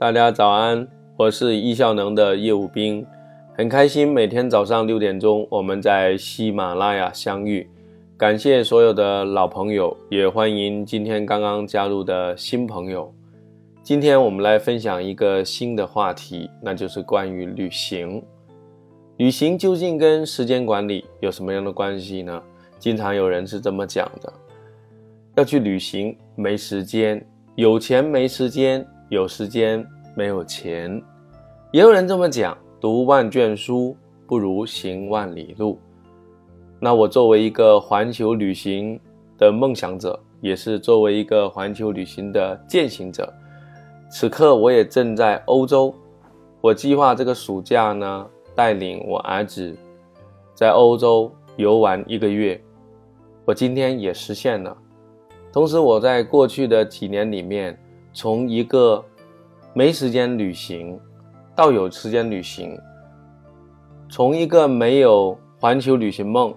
大家早安，我是易效能的业务兵，很开心每天早上六点钟我们在喜马拉雅相遇。感谢所有的老朋友，也欢迎今天刚刚加入的新朋友。今天我们来分享一个新的话题，那就是关于旅行。旅行究竟跟时间管理有什么样的关系呢？经常有人是这么讲的：要去旅行没时间，有钱没时间。有时间没有钱，也有人这么讲：读万卷书不如行万里路。那我作为一个环球旅行的梦想者，也是作为一个环球旅行的践行者，此刻我也正在欧洲。我计划这个暑假呢，带领我儿子在欧洲游玩一个月。我今天也实现了。同时，我在过去的几年里面。从一个没时间旅行到有时间旅行，从一个没有环球旅行梦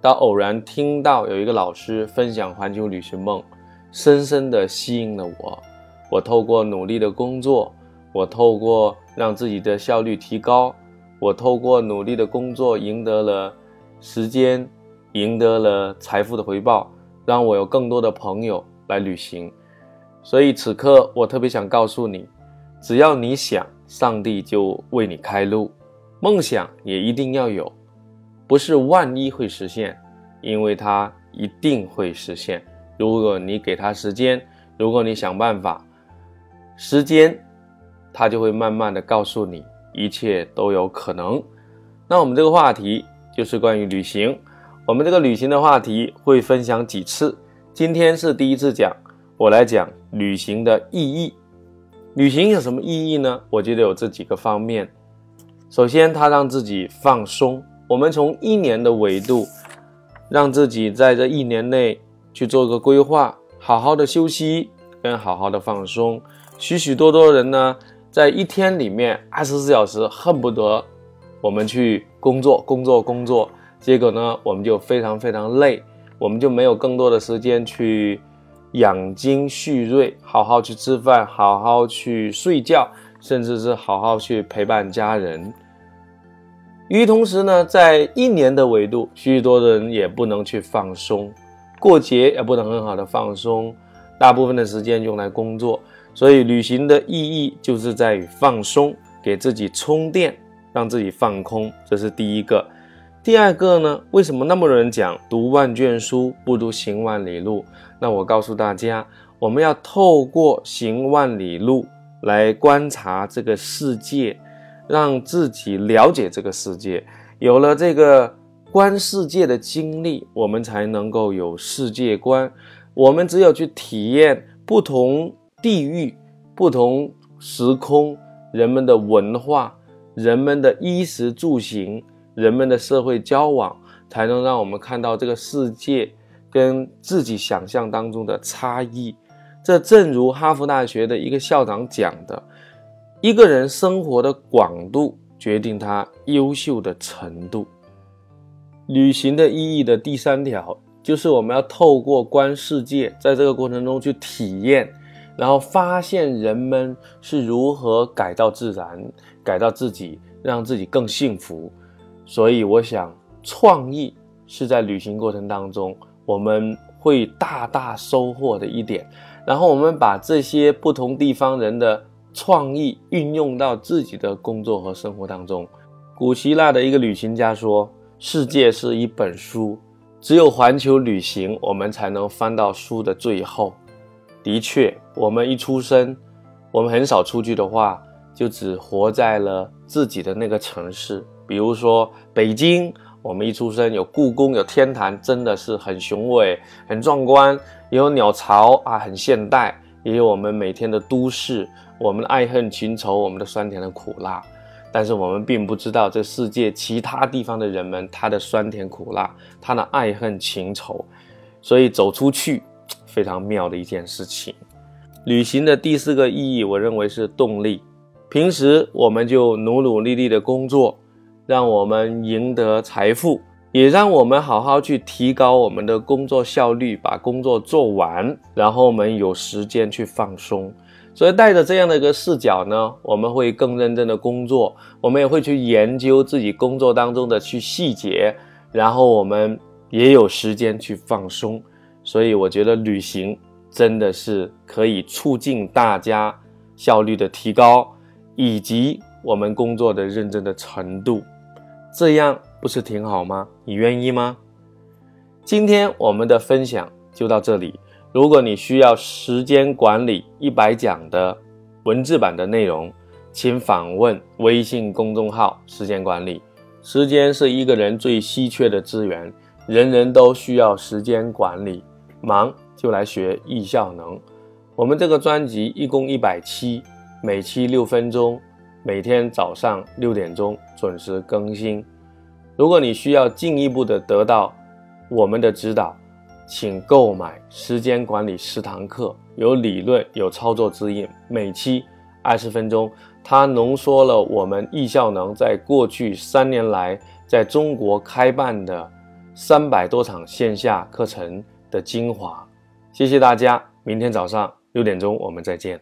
到偶然听到有一个老师分享环球旅行梦，深深的吸引了我。我透过努力的工作，我透过让自己的效率提高，我透过努力的工作赢得了时间，赢得了财富的回报，让我有更多的朋友来旅行。所以此刻我特别想告诉你，只要你想，上帝就为你开路。梦想也一定要有，不是万一会实现，因为它一定会实现。如果你给他时间，如果你想办法，时间，它就会慢慢的告诉你，一切都有可能。那我们这个话题就是关于旅行，我们这个旅行的话题会分享几次，今天是第一次讲。我来讲旅行的意义。旅行有什么意义呢？我觉得有这几个方面。首先，它让自己放松。我们从一年的维度，让自己在这一年内去做个规划，好好的休息跟好好的放松。许许多多人呢，在一天里面二十四小时恨不得我们去工作、工作、工作，结果呢，我们就非常非常累，我们就没有更多的时间去。养精蓄锐，好好去吃饭，好好去睡觉，甚至是好好去陪伴家人。与此同时呢，在一年的维度，许许多人也不能去放松，过节也不能很好的放松，大部分的时间用来工作。所以，旅行的意义就是在于放松，给自己充电，让自己放空，这是第一个。第二个呢？为什么那么多人讲读万卷书不如行万里路？那我告诉大家，我们要透过行万里路来观察这个世界，让自己了解这个世界。有了这个观世界的经历，我们才能够有世界观。我们只有去体验不同地域、不同时空人们的文化、人们的衣食住行。人们的社会交往，才能让我们看到这个世界跟自己想象当中的差异。这正如哈佛大学的一个校长讲的：“一个人生活的广度决定他优秀的程度。”旅行的意义的第三条就是我们要透过观世界，在这个过程中去体验，然后发现人们是如何改造自然、改造自己，让自己更幸福。所以，我想，创意是在旅行过程当中我们会大大收获的一点。然后，我们把这些不同地方人的创意运用到自己的工作和生活当中。古希腊的一个旅行家说：“世界是一本书，只有环球旅行，我们才能翻到书的最后。”的确，我们一出生，我们很少出去的话，就只活在了自己的那个城市。比如说北京，我们一出生有故宫，有天坛，真的是很雄伟、很壮观；也有鸟巢啊，很现代；也有我们每天的都市，我们的爱恨情仇，我们的酸甜的苦辣。但是我们并不知道这世界其他地方的人们，他的酸甜苦辣，他的爱恨情仇。所以走出去，非常妙的一件事情。旅行的第四个意义，我认为是动力。平时我们就努努力力的工作。让我们赢得财富，也让我们好好去提高我们的工作效率，把工作做完，然后我们有时间去放松。所以带着这样的一个视角呢，我们会更认真的工作，我们也会去研究自己工作当中的去细节，然后我们也有时间去放松。所以我觉得旅行真的是可以促进大家效率的提高，以及我们工作的认真的程度，这样不是挺好吗？你愿意吗？今天我们的分享就到这里。如果你需要时间管理一百讲的文字版的内容，请访问微信公众号“时间管理”。时间是一个人最稀缺的资源，人人都需要时间管理。忙就来学易效能。我们这个专辑一共一百期，每期六分钟，每天早上六点钟准时更新。如果你需要进一步的得到我们的指导，请购买时间管理十堂课，有理论，有操作指引，每期二十分钟。它浓缩了我们易效能在过去三年来在中国开办的三百多场线下课程的精华。谢谢大家，明天早上六点钟我们再见。